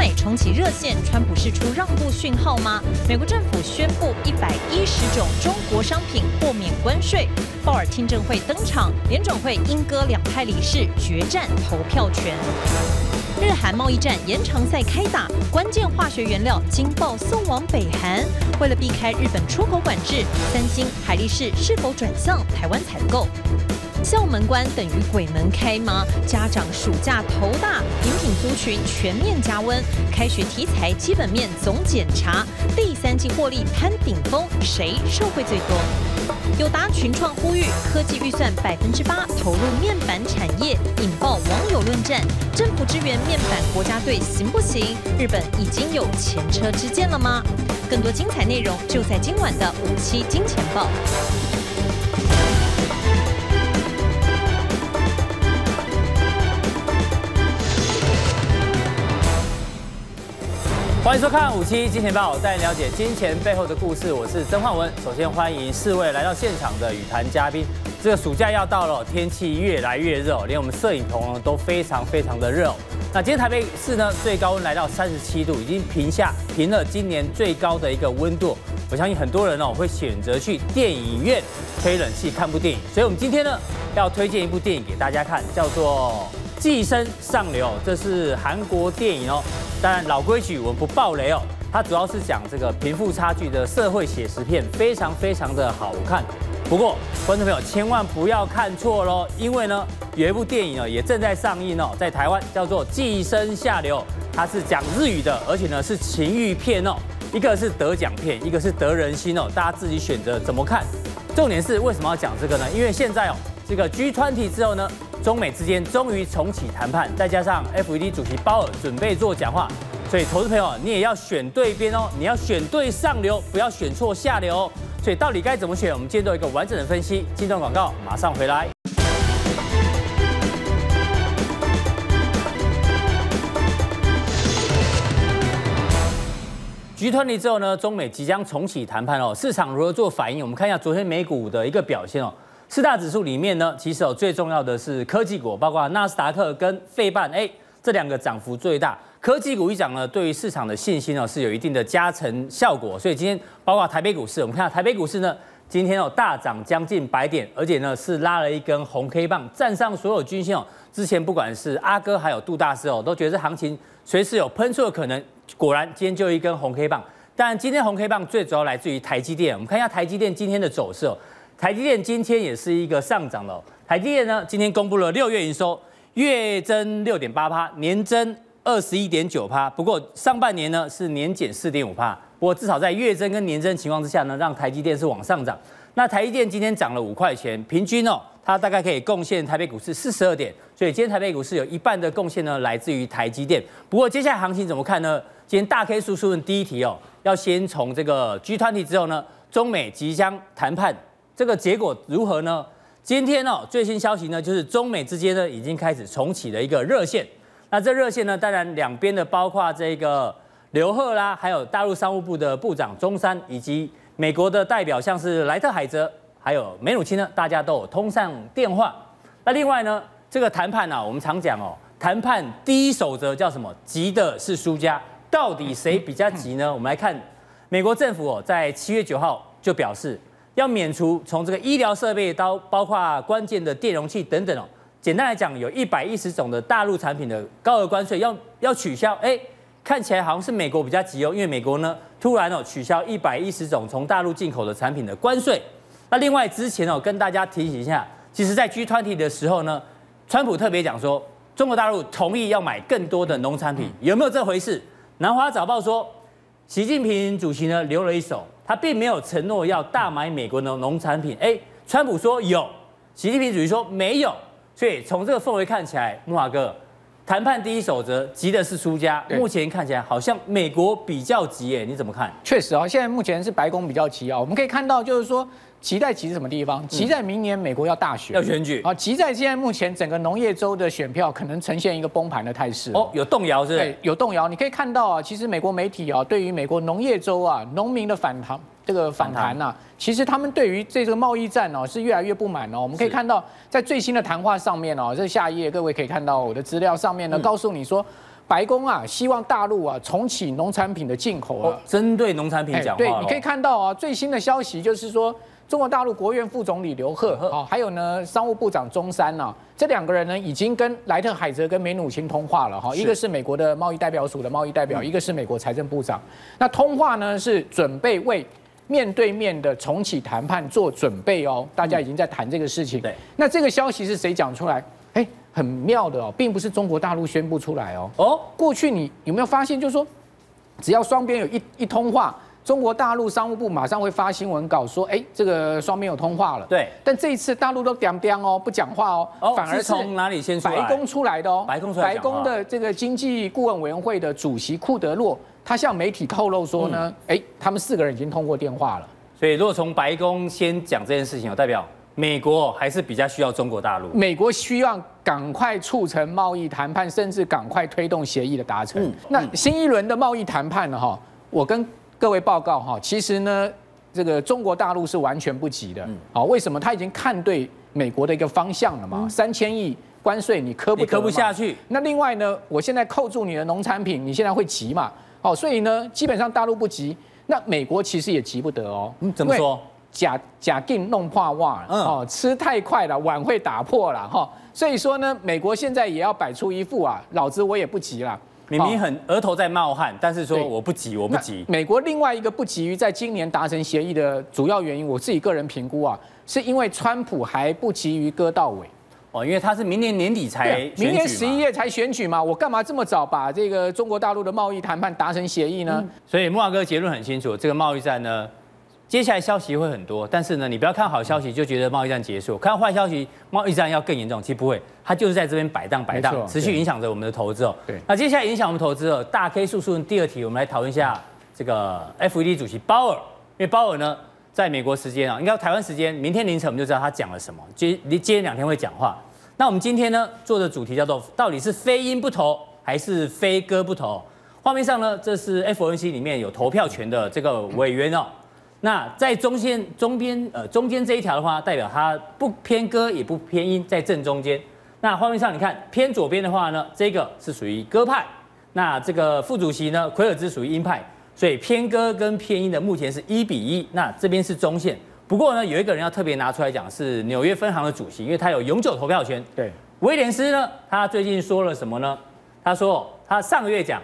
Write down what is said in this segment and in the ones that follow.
美重启热线，川普释出让步讯号吗？美国政府宣布一百一十种中国商品豁免关税。鲍尔听证会登场，联准会英歌两派理事决战投票权。日韩贸易战延长赛开打，关键化学原料惊爆送往北韩。为了避开日本出口管制，三星、海力士是否转向台湾采购？校门关等于鬼门开吗？家长暑假头大，饮品族群全面加温。开学题材基本面总检查，第三季获利攀顶峰，谁受惠最多？友达群创呼吁科技预算百分之八投入面板产业，引爆网友论战。政府支援面板国家队行不行？日本已经有前车之鉴了吗？更多精彩内容就在今晚的五七金钱报。欢迎收看五七金钱报，带你了解金钱背后的故事。我是曾焕文。首先欢迎四位来到现场的语坛嘉宾。这个暑假要到了，天气越来越热，连我们摄影棚都非常非常的热。那今天台北市呢最高温来到三十七度，已经平下平了今年最高的一个温度。我相信很多人哦会选择去电影院吹冷气看部电影。所以我们今天呢要推荐一部电影给大家看，叫做《寄生上流》，这是韩国电影哦。当然，老规矩，我们不爆雷哦。它主要是讲这个贫富差距的社会写实片，非常非常的好看。不过，观众朋友千万不要看错喽，因为呢，有一部电影呢也正在上映哦，在台湾叫做《寄生下流》，它是讲日语的，而且呢是情欲片哦。一个是得奖片，一个是得人心哦，大家自己选择怎么看。重点是为什么要讲这个呢？因为现在哦，这个 G20 之后呢。中美之间终于重启谈判，再加上 FED 主席鲍尔准备做讲话，所以投资朋友你也要选对边哦，你要选对上流，不要选错下流哦。所以到底该怎么选？我们今天都有一个完整的分析。进段广告，马上回来。G20 之后呢，中美即将重启谈判哦，市场如何做反应？我们看一下昨天美股的一个表现哦。四大指数里面呢，其实有最重要的是科技股，包括纳斯达克跟费半，哎，这两个涨幅最大。科技股一涨呢，对于市场的信心呢是有一定的加成效果。所以今天包括台北股市，我们看到台北股市呢，今天哦大涨将近百点，而且呢是拉了一根红 K 棒，站上所有均线哦。之前不管是阿哥还有杜大师哦，都觉得行情随时有喷出的可能。果然今天就一根红 K 棒。但今天红 K 棒最主要来自于台积电，我们看一下台积电今天的走势哦。台积电今天也是一个上涨了。台积电呢，今天公布了六月营收，月增六点八趴，年增二十一点九趴。不过上半年呢是年减四点五趴。不过至少在月增跟年增情况之下呢，让台积电是往上涨。那台积电今天涨了五块钱，平均哦，它大概可以贡献台北股市四十二点。所以今天台北股市有一半的贡献呢来自于台积电。不过接下来行情怎么看呢？今天大 K 叔叔问第一题哦，要先从这个 G20 之后呢，中美即将谈判。这个结果如何呢？今天哦，最新消息呢，就是中美之间呢已经开始重启了一个热线。那这热线呢，当然两边的包括这个刘鹤啦，还有大陆商务部的部长钟山，以及美国的代表像是莱特海泽，还有梅努钦呢，大家都有通上电话。那另外呢，这个谈判、啊，我们常讲哦，谈判第一守则叫什么？急的是输家。到底谁比较急呢？我们来看美国政府哦，在七月九号就表示。要免除从这个医疗设备到包括关键的电容器等等哦，简单来讲，有一百一十种的大陆产品的高额关税要要取消。哎，看起来好像是美国比较急哦，因为美国呢突然哦取消一百一十种从大陆进口的产品的关税。那另外之前哦跟大家提醒一下，其实在 G20 的时候呢，川普特别讲说，中国大陆同意要买更多的农产品，有没有这回事？南华早报说，习近平主席呢留了一手。他并没有承诺要大买美国的农产品，哎，川普说有，习近平主席说没有，所以从这个氛围看起来，木华哥，谈判第一守则，急的是输家。目前看起来好像美国比较急，哎，你怎么看？确实啊，现在目前是白宫比较急啊，我们可以看到就是说。急在急什么地方？急在明年美国要大选，要选举啊！急在现在目前整个农业州的选票可能呈现一个崩盘的态势哦，有动摇是？对，有动摇。你可以看到啊，其实美国媒体啊，对于美国农业州啊农民的反弹这个反弹呐，其实他们对于这个贸易战哦是越来越不满哦。我们可以看到在最新的谈话上面哦，这下一页各位可以看到我的资料上面呢，告诉你说。白宫啊，希望大陆啊重启农产品的进口啊。针对农产品讲话。对，你可以看到啊，最新的消息就是说，中国大陆国务院副总理刘鹤啊，还有呢商务部长钟山呐，这两个人呢已经跟莱特海泽跟梅努钦通话了哈。一个是美国的贸易代表署的贸易代表，一个是美国财政部长。那通话呢是准备为面对面的重启谈判做准备哦，大家已经在谈这个事情。对，那这个消息是谁讲出来？哎，很妙的哦，并不是中国大陆宣布出来哦。哦，过去你有没有发现，就是说，只要双边有一一通话，中国大陆商务部马上会发新闻稿说，哎，这个双边有通话了。对。但这一次大陆都点点哦，不讲话哦，反而是从哪里先出来？白宫出来的哦。白宫出来。白宫的这个经济顾问委员会的主席库德洛，他向媒体透露说呢，哎，他们四个人已经通过电话了。所以，如果从白宫先讲这件事情，有代表。美国还是比较需要中国大陆。美国需要赶快促成贸易谈判，甚至赶快推动协议的达成。那新一轮的贸易谈判呢？哈，我跟各位报告哈，其实呢，这个中国大陆是完全不急的。好，为什么？他已经看对美国的一个方向了嘛？三千亿关税你磕不磕不下去？那另外呢，我现在扣住你的农产品，你现在会急嘛？哦，所以呢，基本上大陆不急，那美国其实也急不得哦。嗯，怎么说？假假定弄破碗，哦，吃太快了，碗会打破了哈。所以说呢，美国现在也要摆出一副啊，老子我也不急了。明明很额头在冒汗，但是说我不急，我不急。美国另外一个不急于在今年达成协议的主要原因，我自己个人评估啊，是因为川普还不急于割到尾。哦，因为他是明年年底才明年十一月才选举嘛，我干嘛这么早把这个中国大陆的贸易谈判达成协议呢？嗯、所以木华哥结论很清楚，这个贸易战呢。接下来消息会很多，但是呢，你不要看好消息就觉得贸易战结束，看坏消息贸易战要更严重，其实不会，它就是在这边摆荡摆荡，持续影响着我们的投资哦。对，那接下来影响我们投资哦，大 K 速速第二题，我们来讨论一下这个 FED 主席鲍尔，因为鲍尔呢，在美国时间啊，应该台湾时间明天凌晨我们就知道他讲了什么，接接连两天会讲话。那我们今天呢做的主题叫做到底是非鹰不投还是非鸽不投？画面上呢，这是 FOMC 里面有投票权的这个委员哦。那在中线中边呃中间这一条的话，代表它不偏歌也不偏音，在正中间。那画面上你看偏左边的话呢，这个是属于鸽派。那这个副主席呢，奎尔兹属于鹰派，所以偏歌跟偏音的目前是一比一。那这边是中线。不过呢，有一个人要特别拿出来讲，是纽约分行的主席，因为他有永久投票权。对，威廉斯呢，他最近说了什么呢？他说他上个月讲，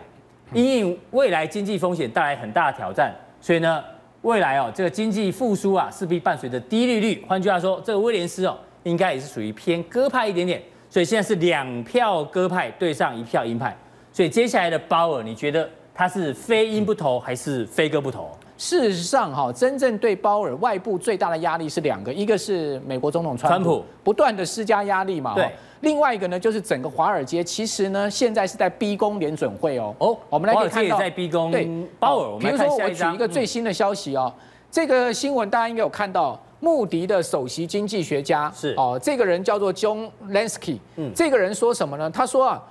因应未来经济风险带来很大的挑战，所以呢。未来哦，这个经济复苏啊，势必伴随着低利率。换句话说，这个威廉斯哦，应该也是属于偏鸽派一点点。所以现在是两票鸽派对上一票鹰派。所以接下来的鲍尔，你觉得他是非鹰不投还是非鸽不投？事实上哈，真正对鲍尔外部最大的压力是两个，一个是美国总统川普不断的施加压力嘛。对。另外一个呢，就是整个华尔街其实呢，现在是在逼宫联准会哦。哦，我们来可以看到，在逼宫。对，鲍尔。比如说，我举一个最新的消息哦，这个新闻大家应该有看到，穆迪的首席经济学家是哦，这个人叫做 John Lansky。嗯，这个人说什么呢？他说啊，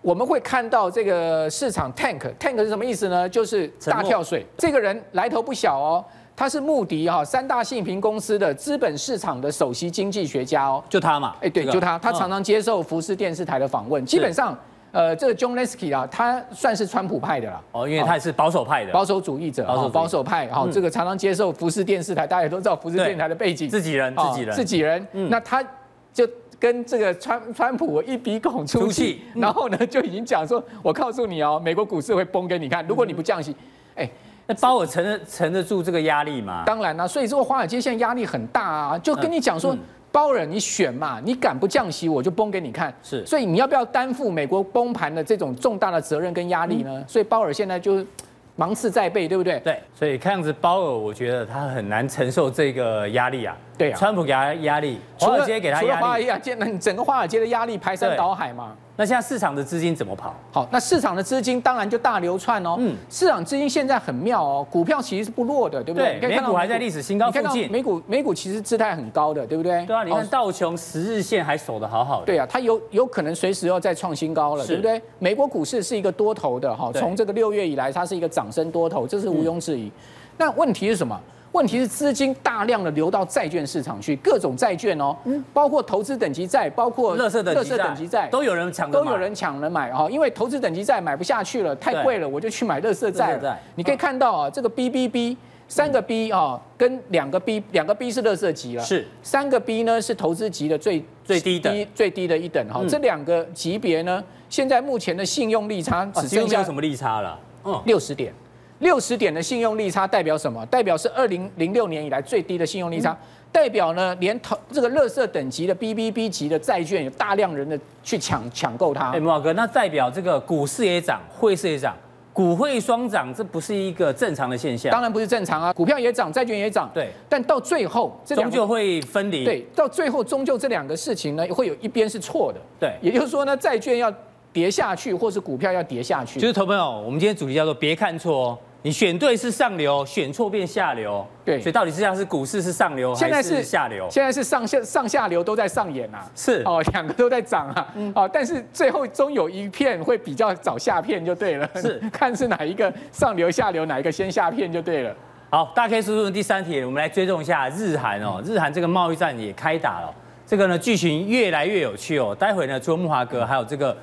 我们会看到这个市场 tank，tank 是什么意思呢？就是大跳水。这个人来头不小哦。他是穆迪哈三大信评公司的资本市场的首席经济学家哦，就他嘛，哎对，就他，他常常接受福斯电视台的访问，基本上，呃，这个 John Lesky 啊，他算是川普派的啦，哦，因为他也是保守派的，保守主义者，保守保守派，好，这个常常接受福斯电视台，大家也都知道福斯电视台的背景，自己人，自己人，自己人，那他就跟这个川川普一鼻孔出气，然后呢就已经讲说，我告诉你哦，美国股市会崩给你看，如果你不降息，哎。那鲍尔承得承得住这个压力吗？当然啦，所以这个华尔街现在压力很大啊，就跟你讲说，鲍尔你选嘛，你敢不降息，我就崩给你看。是，所以你要不要担负美国崩盘的这种重大的责任跟压力呢？所以鲍尔现在就 芒刺在背，对不对？对，所以看样子鲍尔，我觉得他很难承受这个压力啊。对啊，川普给他压力，华尔街给他压力，除了华尔街，那整个华尔街的压力排山倒海嘛。那现在市场的资金怎么跑？好，那市场的资金当然就大流窜哦。嗯，市场资金现在很妙哦，股票其实是不弱的，对不对？对，美股还在历史新高附近。美股美股其实姿态很高的，对不对？对啊，你看道琼十日线还守得好好的。对啊，它有有可能随时要再创新高了，对不对？美国股市是一个多头的哈，从这个六月以来，它是一个涨升多头，这是毋庸置疑。那问题是什么？问题是资金大量的流到债券市场去，各种债券哦，包括投资等级债，包括乐色等级债，都有人抢，都有人抢着买哈，因为投资等级债买不下去了，太贵了，我就去买乐色债。你可以看到啊，这个 BBB 三个 B 啊，跟两个 B，两个 B 是乐色级了，是。三个 B 呢是投资级的最最低的最低的一等哈，这两个级别呢，现在目前的信用利差只剩下什么利差了？嗯，六十点。六十点的信用利差代表什么？代表是二零零六年以来最低的信用利差，代表呢，连投这个垃圾等级的 BBB 级的债券有大量人的去抢抢购它。哎，慕驊哥，那代表这个股市也涨，汇市也涨，股汇双涨，这不是一个正常的现象？当然不是正常啊，股票也涨，债券也涨。对，但到最后，这终究会分离。对，到最后终究这两个事情呢，会有一边是错的。对，也就是说呢，债券要跌下去，或是股票要跌下去。就是投朋友，我们今天主题叫做别看错哦。你选对是上流，选错变下流。对，所以到底是像是股市是上流还是下流？现在是上下上下流都在上演啊。是哦，两个都在涨啊。嗯。哦，但是最后终有一片会比较早下片就对了。是，看是哪一个上流下流哪一个先下片就对了。好，大 K 叔叔的第三题，我们来追踪一下日韩哦。日韩这个贸易战也开打了，这个呢剧情越来越有趣哦。待会呢，除了木华哥，还有这个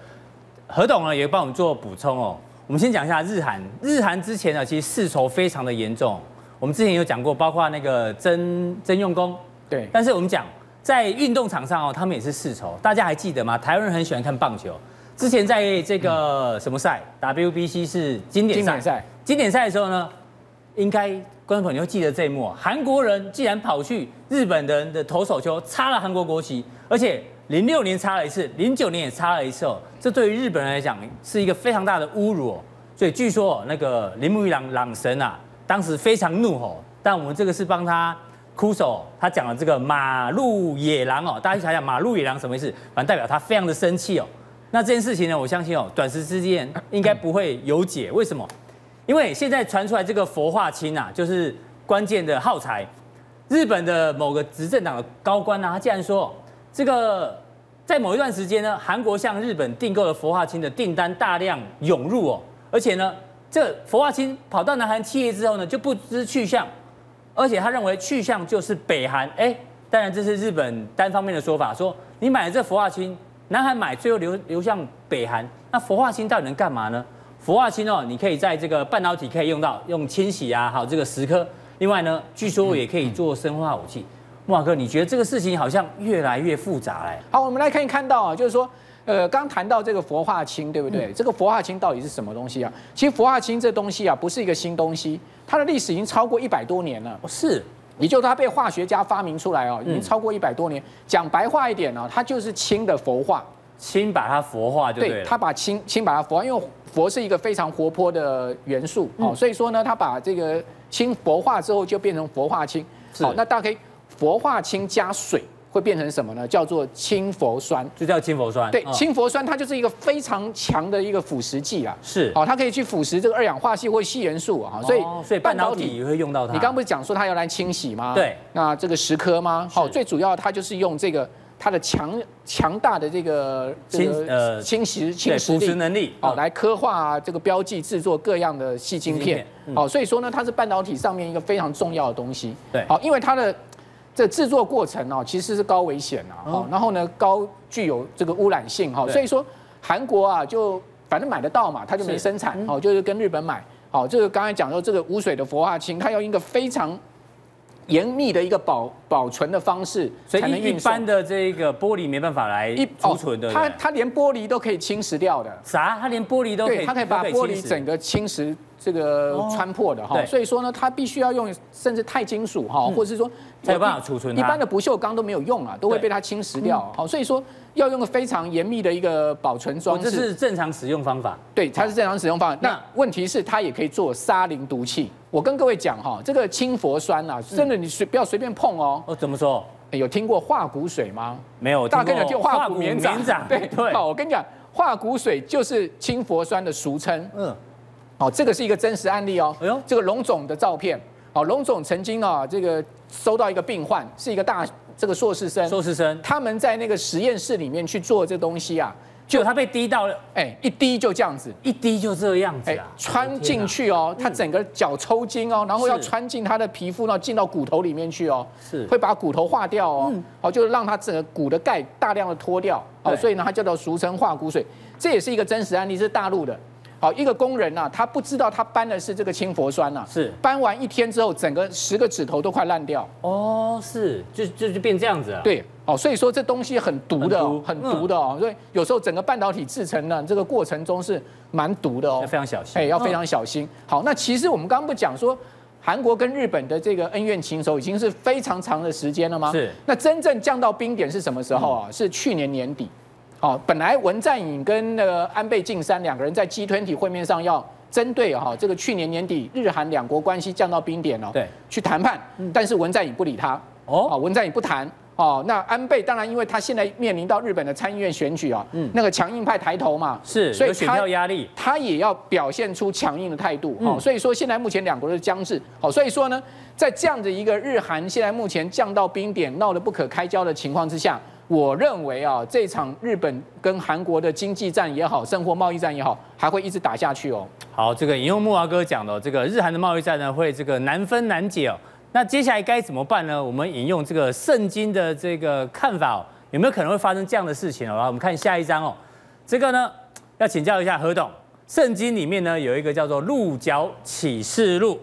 何董呢，也帮我们做补充哦。我们先讲一下日韩，日韩之前呢，其实世仇非常的严重。我们之前有讲过，包括那个曾曾用功，对。但是我们讲在运动场上哦，他们也是世仇。大家还记得吗？台湾人很喜欢看棒球。之前在这个什么赛，WBC 是经典赛。经典赛的时候呢，应该观众朋友记得这一幕：韩国人竟然跑去日本人的投手球插了韩国国旗，而且。零六年插了一次，零九年也插了一次哦。这对于日本人来讲是一个非常大的侮辱哦。所以据说那个铃木一朗朗神啊，当时非常怒吼。但我们这个是帮他哭手，他讲了这个马路野狼哦。大家去想想马路野狼什么意思？反正代表他非常的生气哦。那这件事情呢，我相信哦，短时之间应该不会有解。为什么？因为现在传出来这个氟化氢啊，就是关键的耗材。日本的某个执政党的高官啊，他竟然说这个。在某一段时间呢，韩国向日本订购了氟化氢的订单大量涌入哦，而且呢，这氟化氢跑到南韩企业之后呢，就不知去向，而且他认为去向就是北韩。哎，当然这是日本单方面的说法，说你买了这氟化氢，南韩买，最后流流向北韩，那氟化氢到底能干嘛呢？氟化氢哦，你可以在这个半导体可以用到，用清洗啊，还有这个蚀刻。另外呢，据说也可以做生化武器。慕驊哥，你觉得这个事情好像越来越复杂哎。好，我们来看一看到啊，就是说，呃，刚谈到这个氟化氢，对不对？嗯、这个氟化氢到底是什么东西啊？其实氟化氢这东西啊，不是一个新东西，它的历史已经超过一百多年了。哦，是，也就是它被化学家发明出来哦，已经超过一百多年。讲、嗯、白话一点呢，它就是氢的氟化，氢把它氟化就对它把氢氢把它氟化，因为氟是一个非常活泼的元素哦，嗯、所以说呢，它把这个氢氟化之后就变成氟化氢。好是，那大家可以。氟化氢加水会变成什么呢？叫做氢氟酸，就叫氢氟酸。对，氢氟酸它就是一个非常强的一个腐蚀剂啊。是，好，它可以去腐蚀这个二氧化矽或矽元素啊。所以，所以半导体也会用到它。你刚刚不是讲说它要来清洗吗？对。那这个蚀刻吗？好，最主要它就是用这个它的强强大的这个清呃清洗清洗能力，好来刻画这个标记制作各样的细晶片。好，所以说呢，它是半导体上面一个非常重要的东西。对。好，因为它的。这制作过程哦，其实是高危险啊，哦，然后呢，高具有这个污染性哈，所以说韩国啊，就反正买得到嘛，它就没生产哦，就是跟日本买，好，就是刚才讲说这个无水的氟化氢，它要一个非常严密的一个保保存的方式，所以一般的这个玻璃没办法来储存的，它它连玻璃都可以侵蚀掉的，啥？它连玻璃都可以，它可以把玻璃整个侵蚀。这个穿破的哈，哦、所以说呢，它必须要用甚至钛金属哈，或者是说才有办法储存。一般的不锈钢都没有用啊，都会被它侵蚀掉。好，所以说要用个非常严密的一个保存装置。这是正常使用方法。对，它是正常使用方法。那问题是它也可以做沙林毒气。我跟各位讲哈，这个氢氟酸啊，真的你随不要随便碰哦。哦，怎么说？有听过化骨水吗？没有。大家跟你讲化骨绵掌。对对。好，我跟你讲，化骨水就是氢氟酸的俗称。嗯。好，这个是一个真实案例哦。哎呦，这个龙总的照片。好，龙总曾经啊，这个收到一个病患，是一个大这个硕士生。硕士生，他们在那个实验室里面去做这东西啊，就他被滴到了，哎，一滴就这样子，一滴就这样子啊，穿进去哦，他整个脚抽筋哦，然后要穿进他的皮肤，然后进到骨头里面去哦，是。会把骨头化掉哦，好，就是让他整个骨的钙大量的脱掉，哦，所以呢，它叫做俗称化骨水，这也是一个真实案例，是大陆的。好，一个工人呐、啊，他不知道他搬的是这个氢氟酸呐、啊，是搬完一天之后，整个十个指头都快烂掉。哦，是，就就就变这样子啊。对，哦，所以说这东西很毒的，很毒的哦。所以有时候整个半导体制成呢，这个过程中是蛮毒的哦，要非常小心。哎，要非常小心。好，那其实我们刚刚不讲说，韩国跟日本的这个恩怨情仇已经是非常长的时间了吗？是。那真正降到冰点是什么时候啊？是去年年底。好，本来文在寅跟那个安倍晋三两个人在 G20 会面上要针对哈这个去年年底日韩两国关系降到冰点了，对，去谈判，但是文在寅不理他，哦，文在寅不谈，哦，那安倍当然因为他现在面临到日本的参议院选举啊，嗯，那个强硬派抬头嘛，是，所以选票压力，他也要表现出强硬的态度，哦，所以说现在目前两国的僵持，好，所以说呢，在这样的一个日韩现在目前降到冰点闹得不可开交的情况之下。我认为啊，这场日本跟韩国的经济战也好，甚或贸易战也好，还会一直打下去哦。好，这个引用木华哥讲的，这个日韩的贸易战呢，会这个难分难解哦。那接下来该怎么办呢？我们引用这个圣经的这个看法哦，有没有可能会发生这样的事情哦？来，我们看下一章哦。这个呢，要请教一下何董，圣经里面呢有一个叫做鹿角启示录。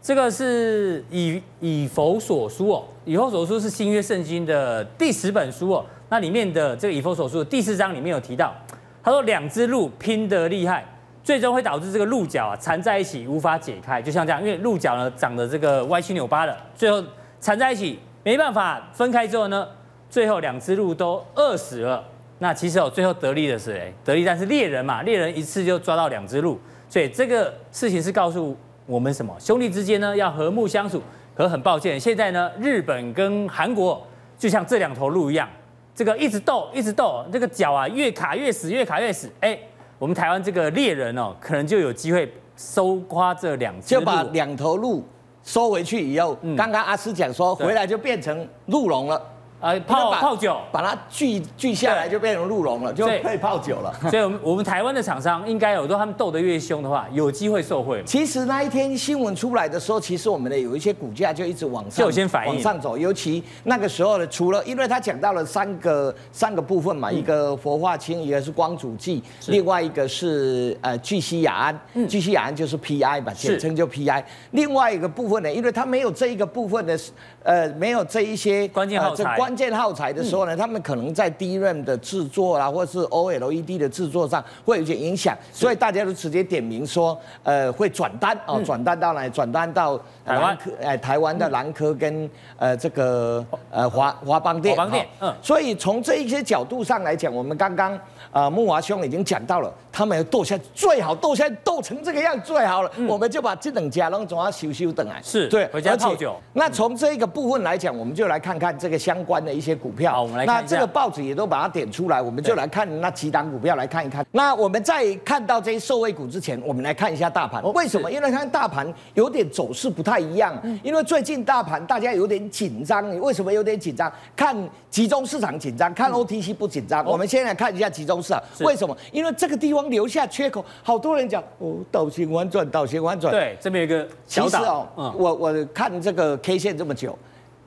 这个是以以弗所书哦，以弗所书是新约圣经的第十本书哦。那里面的这个以弗所书的第四章里面有提到，他说两只鹿拼得厉害，最终会导致这个鹿角啊缠在一起无法解开，就像这样，因为鹿角呢长得这个歪七扭八的，最后缠在一起没办法分开之后呢，最后两只鹿都饿死了。那其实哦，最后得利的是谁？得利但是猎人嘛，猎人一次就抓到两只鹿，所以这个事情是告诉。我们什么兄弟之间呢？要和睦相处。可很抱歉，现在呢，日本跟韩国就像这两头鹿一样，这个一直斗，一直斗，这个脚啊越卡越死，越卡越死。哎，我们台湾这个猎人哦，可能就有机会收刮这两只，就把两头鹿收回去以后，嗯、刚刚阿斯讲说回来就变成鹿茸了。呃，泡泡酒，把它锯锯下来就变成鹿茸了，就可以泡酒了。所以，我们我们台湾的厂商应该有，如果他们斗得越凶的话，有机会受惠。其实那一天新闻出来的时候，其实我们的有一些股价就一直往上，就先反应往上走。尤其那个时候呢，除了因为他讲到了三个三个部分嘛，一个氟化氢，一个是光阻剂，另外一个是呃聚烯亚胺，聚烯亚胺就是 PI 吧，简称就 PI。另外一个部分呢，因为它没有这一个部分的，呃，没有这一些关键耗材。关键耗材的时候呢，他们可能在 DRAM 的制作啊，或者是 OLED 的制作上会有些影响，所以大家都直接点名说，呃，会转单哦，转单到哪？转单到台湾？科，哎，台湾的兰科跟呃这个呃华华邦电，华邦电，嗯，所以从这一些角度上来讲，我们刚刚。呃木华兄已经讲到了，他们要斗下最好斗下斗成这个样最好了，嗯、我们就把这等家拢总要修修等来。是对，回家泡酒。那从这个部分来讲，我们就来看看这个相关的一些股票。好，我们来看。那这个报纸也都把它点出来，我们就来看那几档股票来看一看。那我们在看到这些受惠股之前，我们来看一下大盘。为什么？因为看大盘有点走势不太一样。因为最近大盘大家有点紧张。你为什么有点紧张？看集中市场紧张，看 OTC 不紧张。我们先来看一下集中市场，为什么？因为这个地方留下缺口，好多人讲哦，倒行反转，倒行反转。对，这边有一个小岛。其实哦，嗯、我我看这个 K 线这么久。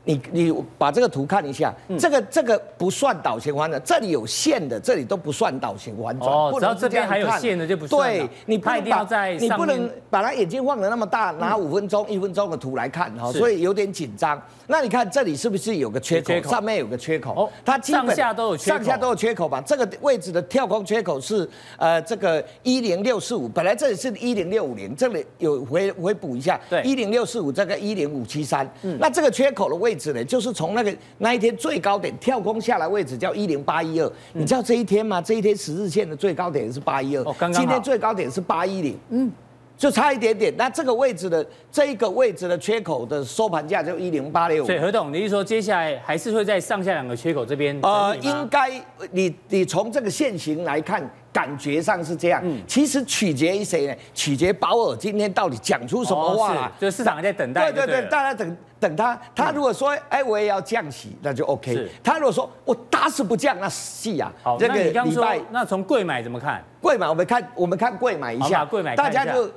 你你把这个图看一下，这个这个不算导型反转，这里有线的，这里都不算导型反转。哦，只要这边还有线的就不算。对，你不能把你不能把它眼睛放得那么大，拿五分钟、一分钟的图来看哈，所以有点紧张。那你看这里是不是有个缺口？上面有个缺口。哦，它上下都有缺口。上下都有缺口吧？这个位置的跳空缺口是呃这个一零六四五，本来这里是一零六五零，这里有回回补一下。对，一零六四五这个一零五七三。嗯，那这个缺口的位置呢，就是从那个那一天最高点跳空下来位置叫一零八一二，你知道这一天吗？这一天十日线的最高点是八一二，今天最高点是八一零，嗯，就差一点点。那这个位置的这一个位置的缺口的收盘价就一零八六五。所以何董，你是说接下来还是会在上下两个缺口这边？呃，应该你你从这个线型来看。感觉上是这样，嗯，其实取决于谁呢？取决保尔今天到底讲出什么话了，就市场还在等待。对对对，大家等等他。他如果说，哎，我也要降息，那就 OK。他如果说我打死不降，那戏啊。好，这个礼拜，那从贵买怎么看？贵买，我们看，我们看贵买一下。贵买，大家就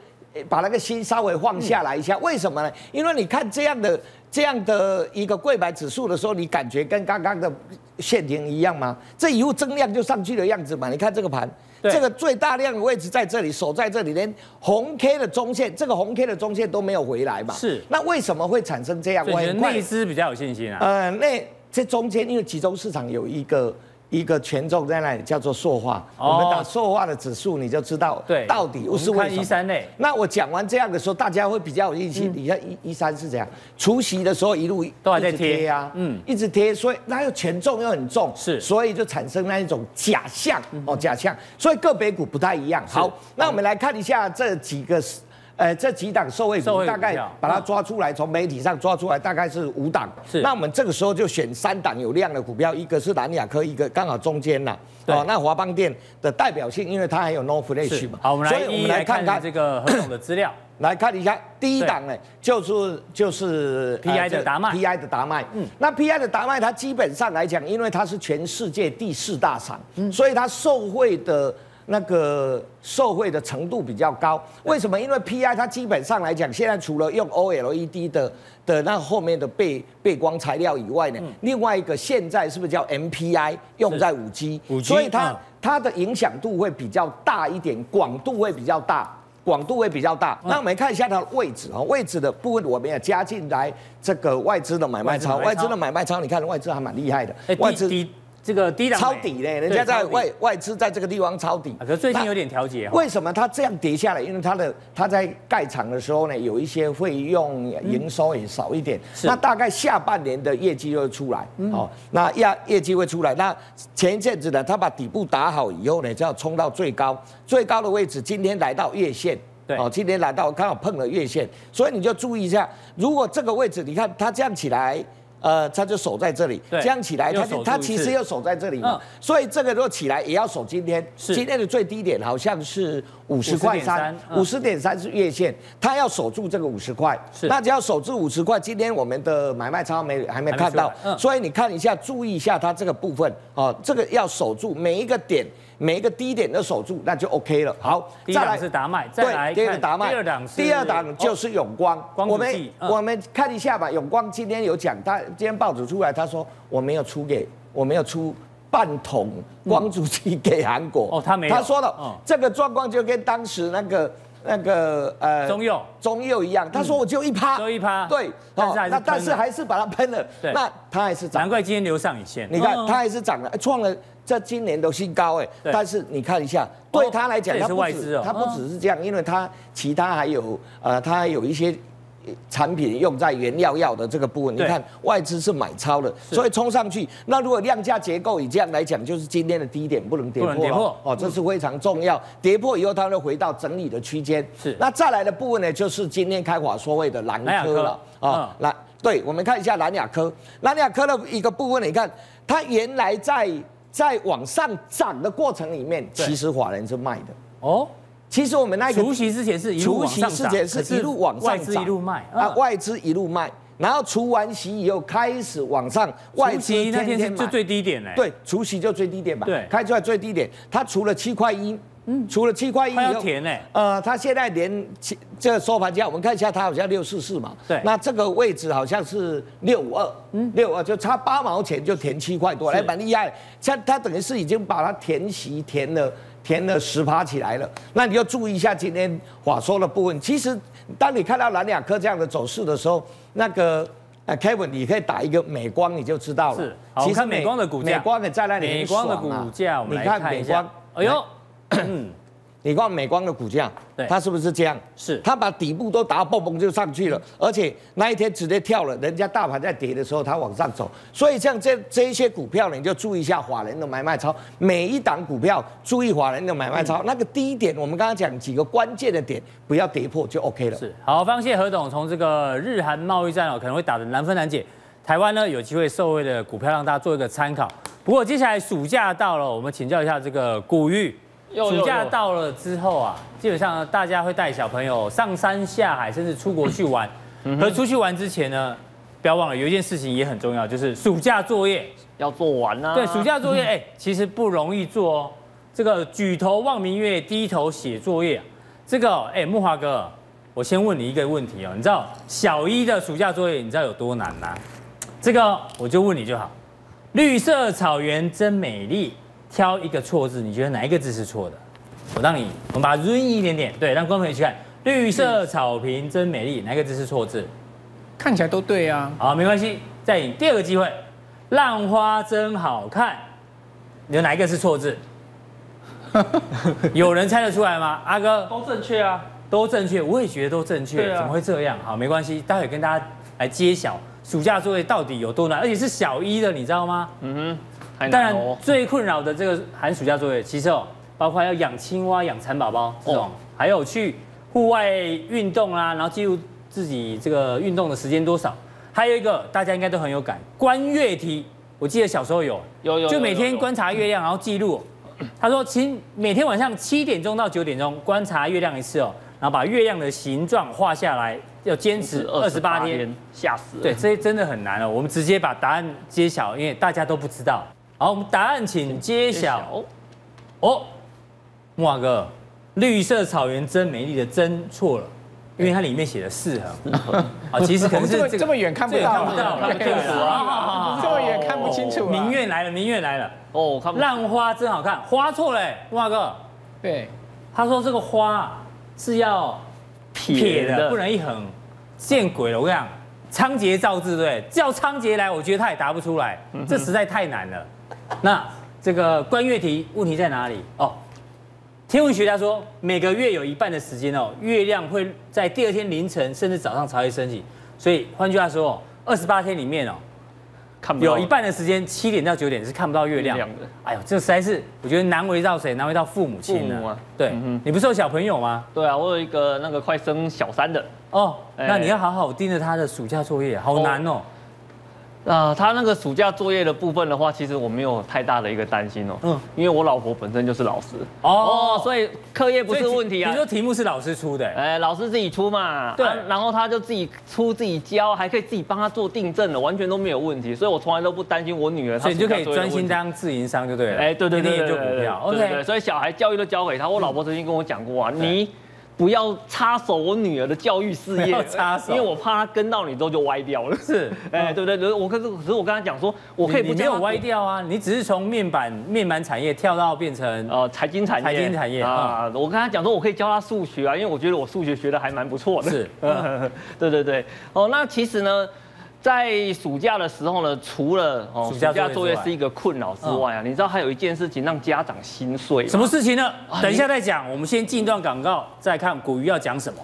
把那个心稍微放下来一下。为什么呢？因为你看这样的这样的一个柜买指数的时候，你感觉跟刚刚的线停一样吗？这一路增量就上去的样子嘛？你看这个盘。这个最大量的位置在这里，守在这里，连红 K 的中线，这个红 K 的中线都没有回来嘛？是。那为什么会产生这样？我觉得内资比较有信心啊。呃，那这中间因为集中市场有一个。一个权重在那里叫做塑化，哦、我们打塑化的指数，你就知道对，到底是为什么。一三类。那我讲完这样的时候，大家会比较有印象。你看一一三是怎样，除夕的时候一路都还在贴啊，嗯，一直贴，所以那又权重又很重，是，所以就产生那一种假象哦，假象。所以个别股不太一样。好，那我们来看一下这几个。呃，这几档受惠股大概把它抓出来，从媒体上抓出来，大概是五档。是，那我们这个时候就选三档有量的股票，一个是南亚科，一个刚好中间呐。哦，那华邦电的代表性，因为它还有 NOR Flash 嘛。好，我们来一一来看看这个何总的资料，来看一下第一档呢，就是就是 PI 的达麦，PI 的达麦。嗯，那 PI 的达麦，它基本上来讲，因为它是全世界第四大厂，所以它受惠的。那个受惠的程度比较高，为什么？因为 PI 它基本上来讲，现在除了用 OLED 的的那后面的背背光材料以外呢，嗯、另外一个现在是不是叫 MPI 用在五 G？五 G，所以它、嗯、它的影响度会比较大一点，广度会比较大，广度会比较大。嗯、那我们看一下它的位置啊，位置的部分我们也加进来这个外资的买卖超，外资的买卖超，你看外资还蛮厉害的，外资。这个低档抄底嘞，人家在外外资在这个地方抄底，可是最近有点调节。为什么它这样跌下来？因为它的它在盖厂的时候呢，有一些费用营收也少一点。那大概下半年的业绩就会出来，哦，那业业绩会出来。那前一阵子呢，它把底部打好以后呢，就要冲到最高，最高的位置今天来到月线，对，哦，今天来到刚好碰了月线，所以你就注意一下，如果这个位置你看它这样起来。呃，他就守在这里，这样起来，它它其实又守在这里嘛，所以这个如果起来也要守今天，今天的最低点好像是五十块三，五十点三是月线，他要守住这个五十块，那只要守住五十块，今天我们的买卖超没还没看到，所以你看一下，注意一下它这个部分，哦，这个要守住每一个点。每一个低点都守住，那就 OK 了。好，再来是达麦，再来第二个达麦，第二档是第二档就是永光。我们我们看一下吧。永光今天有讲，他今天报纸出来，他说我没有出给，我没有出半桶光阻剂给韩国。哦，他没有。他说了，这个状况就跟当时那个那个呃中右中右一样。他说我就一趴，就一趴。对，那但是还是把它喷了。那它还是涨。难怪今天留上影线。你看，它还是涨了，创了。这今年都新高哎，但是你看一下，对他来讲，他不止，他不只是这样，因为他其他还有呃，他还有一些产品用在原料药的这个部分。你看外资是买超的，所以冲上去。那如果量价结构以这样来讲，就是今天的低点不能跌破哦，这是非常重要。跌破以后，它会回到整理的区间。是。那再来的部分呢，就是今天开法所谓的蓝科了啊。来，对，我们看一下蓝雅科，蓝雅科的一个部分，你看它原来在。在往上涨的过程里面，其实法人是卖的哦。其实我们那个除夕之前是一路往上涨，是一路往上涨，一路卖啊，外资一路卖，然后除完息以后开始往上，外资那天就最低点嘞，对，除息就最低点吧，对，开出来最低点，它除了七块一。嗯，除了七块一以后，填呢？呃，它现在连七这个收盘价，我们看一下，它好像六四四嘛。对。那这个位置好像是六五二，嗯，六五二就差八毛钱就填七块多，还蛮厉害。像它等于是已经把它填息填了，填了十趴起来了。那你要注意一下今天话说的部分。其实当你看到蓝雅科这样的走势的时候，那个呃 Kevin，你可以打一个美光，你就知道了。是。其实美光的股价，美光的在那里美光的股价，我们来看一下。哎呦。嗯，你看美光的股价，对，它是不是这样？是，它把底部都打到蹦蹦就上去了，而且那一天直接跳了，人家大盘在跌的时候，它往上走。所以像这这一些股票呢，你就注意一下法人的买卖超，每一档股票注意法人的买卖超，那个低点，我们刚刚讲几个关键的点，不要跌破就 OK 了。是，好，非常谢谢何董，从这个日韩贸易战哦，可能会打得难分难解，台湾呢有机会受惠的股票，让大家做一个参考。不过接下来暑假到了，我们请教一下这个古玉。暑假到了之后啊，基本上大家会带小朋友上山下海，甚至出国去玩。可出去玩之前呢，不要忘了有一件事情也很重要，就是暑假作业要做完啊。对，暑假作业 哎，其实不容易做哦。这个举头望明月，低头写作业。这个哎，木华哥，我先问你一个问题哦，你知道小一的暑假作业你知道有多难吗？这个我就问你就好。绿色草原真美丽。挑一个错字，你觉得哪一个字是错的？我让你，我们把它润一点点，对，让观众朋友去看。绿色草坪真美丽，哪一个字是错字？看起来都对啊。好，没关系，再给你第二个机会。浪花真好看，你有哪一个是错字？有人猜得出来吗？阿哥都正确啊，都正确，我也觉得都正确，啊、怎么会这样？好，没关系，待会跟大家来揭晓暑假作业到底有多难，而且是小一的，你知道吗？嗯哼。当然，最困扰的这个寒暑假作业，其实哦，包括要养青蛙、养蚕宝宝这种，还有去户外运动啦，然后记录自己这个运动的时间多少，还有一个大家应该都很有感，观月题。我记得小时候有，有有，就每天观察月亮，然后记录。他说，请每天晚上七点钟到九点钟观察月亮一次哦，然后把月亮的形状画下来，要坚持二十八天，吓死了。对，这些真的很难哦。我们直接把答案揭晓，因为大家都不知道。好，我们答案请揭晓。哦，木华哥，绿色草原真美丽的真错了，因为它里面写的四横。啊，其实可能是这么远看不到，看不到，对啊，这么远看不清楚。明月来了，明月来了。哦，浪花真好看，花错了，木华哥。对，他说这个花是要撇的，不能一横。见鬼了，我跟你讲，仓颉造字，对，叫仓颉来，我觉得他也答不出来，这实在太难了。那这个观月题问题在哪里？哦，天文学家说每个月有一半的时间哦，月亮会在第二天凌晨甚至早上才会升起，所以换句话说，二十八天里面哦，看不到有一半的时间七点到九点是看不到月亮的。哎呦，这实在是我觉得难为到谁？难为到父母亲了。啊、对，嗯、你不是有小朋友吗？对啊，我有一个那个快升小三的。哦，那你要好好盯着他的暑假作业，好难哦。哦啊，他那个暑假作业的部分的话，其实我没有太大的一个担心哦。嗯，因为我老婆本身就是老师哦，所以课业不是问题啊。你说题目是老师出的？哎，老师自己出嘛。对，然后他就自己出自己教，还可以自己帮他做订正的，完全都没有问题。所以我从来都不担心我女儿。所以你就可以专心当自营商就对了。哎，对对对对对对。OK，所以小孩教育都交给他。我老婆曾经跟我讲过啊，你。不要插手我女儿的教育事业，插手，因为我怕她跟到你之后就歪掉了。是，哎，对不对？我可是可是我跟她讲说，我可以不没有歪掉啊，你只是从面板面板产业跳到变成呃财经产业，财经产业啊。我跟她讲说，我可以教她数学啊，因为我觉得我数学学的还蛮不错的。是，对对对。哦，那其实呢。在暑假的时候呢，除了哦暑假作业是一个困扰之外啊，你知道还有一件事情让家长心碎。什么事情呢？等一下再讲。我们先进一段广告，再看古鱼要讲什么。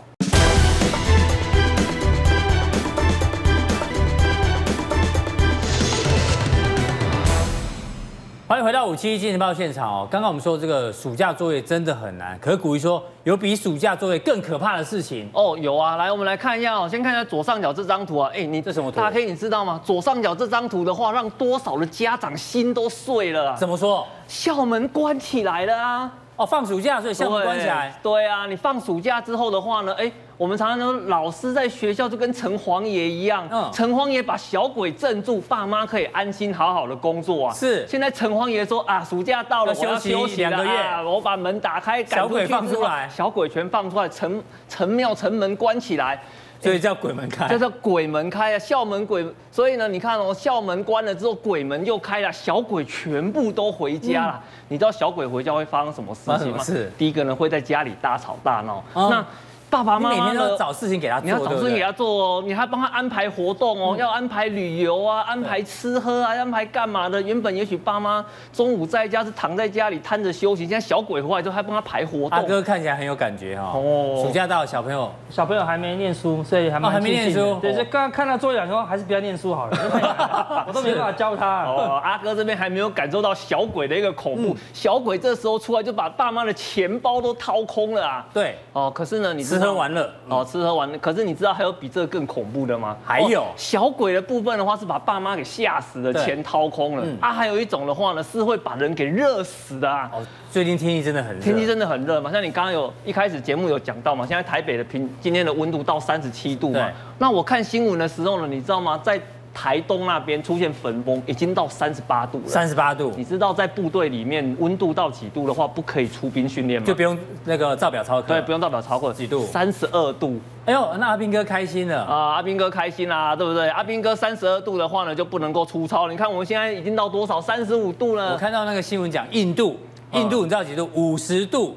欢迎回到五七金钱报现场哦。刚刚我们说这个暑假作业真的很难，可是古一说有比暑假作业更可怕的事情哦。有啊，来我们来看一下哦。先看一下左上角这张图啊，哎，你这什么图？大 K，你知道吗？左上角这张图的话，让多少的家长心都碎了。怎么说？校门关起来了啊。哦，放暑假所以校门关起来。对啊，你放暑假之后的话呢，哎，我们常常说老师在学校就跟城隍爷一样，嗯，城隍爷把小鬼镇住，爸妈可以安心好好的工作啊。是。现在城隍爷说啊，暑假到了，我要休息两个月，我把门打开，小鬼放出来，小鬼全放出来，城城庙城门关起来。所以叫鬼门开，叫做鬼门开啊，校门鬼。所以呢，你看哦，校门关了之后，鬼门又开了，小鬼全部都回家了。嗯、你知道小鬼回家会发生什么事情吗？是第一个呢，会在家里大吵大闹。嗯、那爸爸妈妈每天都找事情给他做，你要找事情给他做哦，你还帮他安排活动哦，要安排旅游啊，安排吃喝啊，安排干嘛的？原本也许爸妈中午在家是躺在家里瘫着休息，现在小鬼回来之后还帮他排活动。阿哥看起来很有感觉哈。哦。暑假到，小朋友小朋友还没念书，所以还还没念书。对，就刚刚看到作业说还是不要念书好了，我都没办法教他。哦，阿哥这边还没有感受到小鬼的一个恐怖，小鬼这时候出来就把爸妈的钱包都掏空了啊。对。哦，可是呢，你知道。喝玩乐哦，吃喝玩乐。可是你知道还有比这个更恐怖的吗？还有小鬼的部分的话是把爸妈给吓死了，钱掏空了。啊，还有一种的话呢是会把人给热死的啊。哦，最近天气真的很热，天气真的很热嘛。像你刚刚有一开始节目有讲到嘛，现在台北的平今天的温度到三十七度嘛。那我看新闻的时候呢，你知道吗？在台东那边出现焚风，已经到三十八度了。三十八度，你知道在部队里面温度到几度的话，不可以出兵训练吗？就不用那个照表操课。对，不用照表操课。几度？三十二度。哎呦，那阿兵哥开心了啊！阿兵哥开心啦，对不对？阿兵哥三十二度的话呢，就不能够出操。你看我们现在已经到多少？三十五度了。我看到那个新闻讲印度，印度你知道几度？五十度。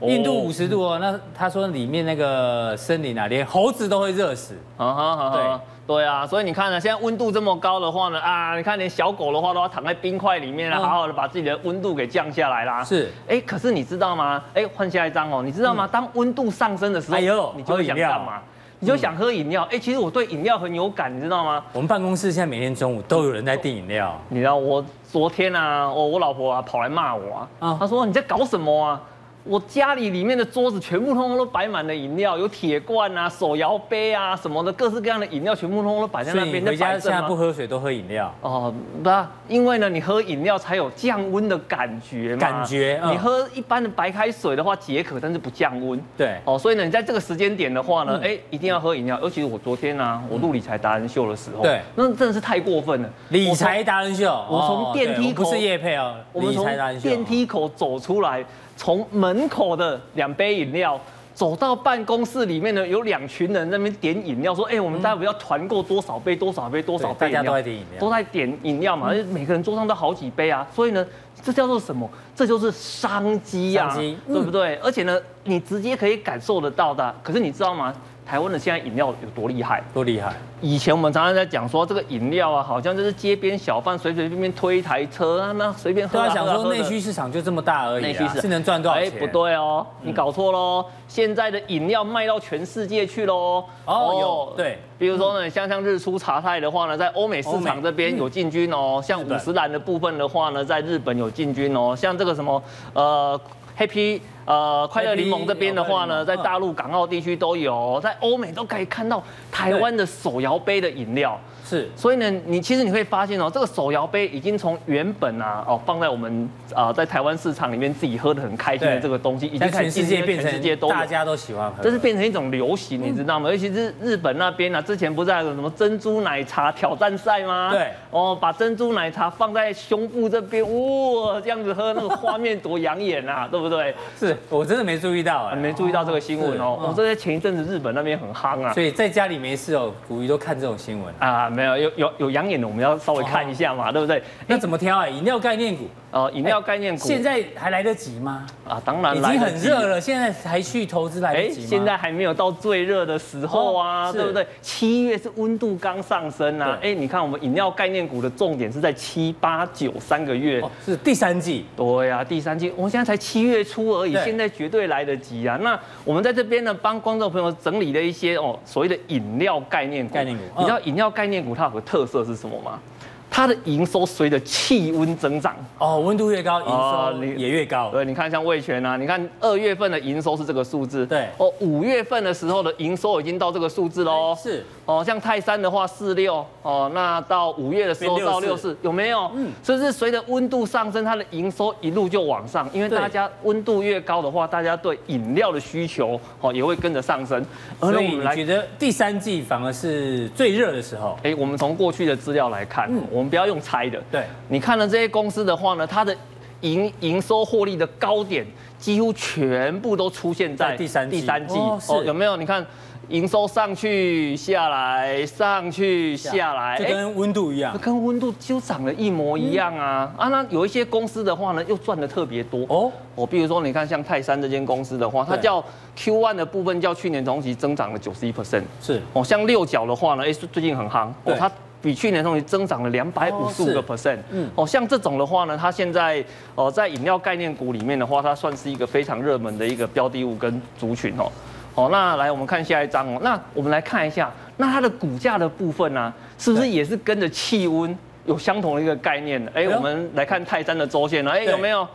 印度五十度哦，那他说里面那个森林啊，连猴子都会热死。啊哈，对对啊，所以你看呢，现在温度这么高的话呢，啊，你看连小狗的话都要躺在冰块里面啊，好好的把自己的温度给降下来啦。是，哎，可是你知道吗？哎，换下一张哦，你知道吗？当温度上升的时候，哎呦，你就会想干嘛？你就想喝饮料。哎，其实我对饮料很有感，你知道吗？我们办公室现在每天中午都有人在订饮料。你知道我昨天啊，我我老婆啊跑来骂我啊，她说你在搞什么啊？我家里里面的桌子全部通通都摆满了饮料，有铁罐啊、手摇杯啊什么的，各式各样的饮料全部通通都摆在那边。你回家现在不喝水都喝饮料？哦，不，因为呢，你喝饮料才有降温的感觉嘛。感觉，你喝一般的白开水的话解渴，但是不降温。对。哦，所以呢，你在这个时间点的话呢，哎，一定要喝饮料。尤其是我昨天啊，我录理财达人秀的时候，对，那真的是太过分了。理财达人秀，我从电梯口，不是叶配哦，我们从电梯口走出来。从门口的两杯饮料走到办公室里面呢，有两群人在那边点饮料，说：“哎，我们待会要团购多少杯？多少杯？多少杯？”大家都在点饮料，都在点饮料嘛，而且每个人桌上都好几杯啊。所以呢，这叫做什么？这就是商机呀，对不对？而且呢，你直接可以感受得到的。可是你知道吗？台湾的现在饮料有多厉害？多厉害！以前我们常常在讲说，这个饮料啊，好像就是街边小贩随随便便推一台车啊，那随便喝。他想说内需市场就这么大而已，是能赚多少钱？哎，不对哦，你搞错喽！现在的饮料卖到全世界去喽。哦，有对，比如说呢，像像日出茶太的话呢，在欧美市场这边有进军哦。像五十岚的部分的话呢，在日本有进军哦。像这个什么呃。Happy，呃，快乐柠檬这边的话呢，在大陆、港澳地区都有，在欧美都可以看到台湾的手摇杯的饮料。是，所以呢，你其实你会发现哦，这个手摇杯已经从原本啊哦放在我们啊在台湾市场里面自己喝的很开心的这个东西，已经全世界变成世界都大家都喜欢喝，这是变成一种流行，你知道吗？尤其是日本那边啊，之前不是还有什么珍珠奶茶挑战赛吗？对，哦，把珍珠奶茶放在胸部这边，哇，这样子喝，那个画面多养眼啊，对不对？是我真的没注意到，你没注意到这个新闻哦。我这在前一阵子日本那边很夯啊，所以在家里没事哦，古鱼都看这种新闻啊。没有，有有有养眼的，我们要稍微看一下嘛，对不对？那怎么挑啊？饮料概念股，哦，饮料概念股，现在还来得及吗？啊，当然已经很热了，现在还去投资来得及吗？现在还没有到最热的时候啊，对不对？七月是温度刚上升啊，哎，你看我们饮料概念股的重点是在七八九三个月，是第三季。对呀，第三季，我们现在才七月初而已，现在绝对来得及啊。那我们在这边呢，帮观众朋友整理了一些哦，所谓的饮料概念股。概念股，你知道饮料概念股它有个特色是什么吗？它的营收随着气温增长哦，温度越高，营收也越高。对，你看像味全啊，你看二月份的营收是这个数字，对哦，五月份的时候的营收已经到这个数字喽。是哦，像泰山的话四六哦，那到五月的时候到六四，有没有？嗯，所以是随着温度上升，它的营收一路就往上，因为大家温度越高的话，大家对饮料的需求哦也会跟着上升。所以你觉得第三季反而是最热的时候？哎，我们从过去的资料来看，嗯，我。我们不要用猜的，对，你看了这些公司的话呢，它的营营收获利的高点几乎全部都出现在第三第三季哦，有没有？你看营收上去下来，上去下来，就跟温度一样，跟温度就长得一模一样啊。啊！那有一些公司的话呢，又赚的特别多。哦。我比如说，你看像泰山这间公司的话，它叫 Q1 的部分较去年同期增长了九十一 percent，是。哦。像六角的话呢，哎，最近很夯。哦，它。比去年同期增长了两百五十五个 percent，嗯，哦，像这种的话呢，它现在哦在饮料概念股里面的话，它算是一个非常热门的一个标的物跟族群哦，哦，那来我们看下一张哦，那我们来看一下，那它的股价的部分呢、啊，是不是也是跟着气温有相同的一个概念？哎，我们来看泰山的周线了，哎，有没有？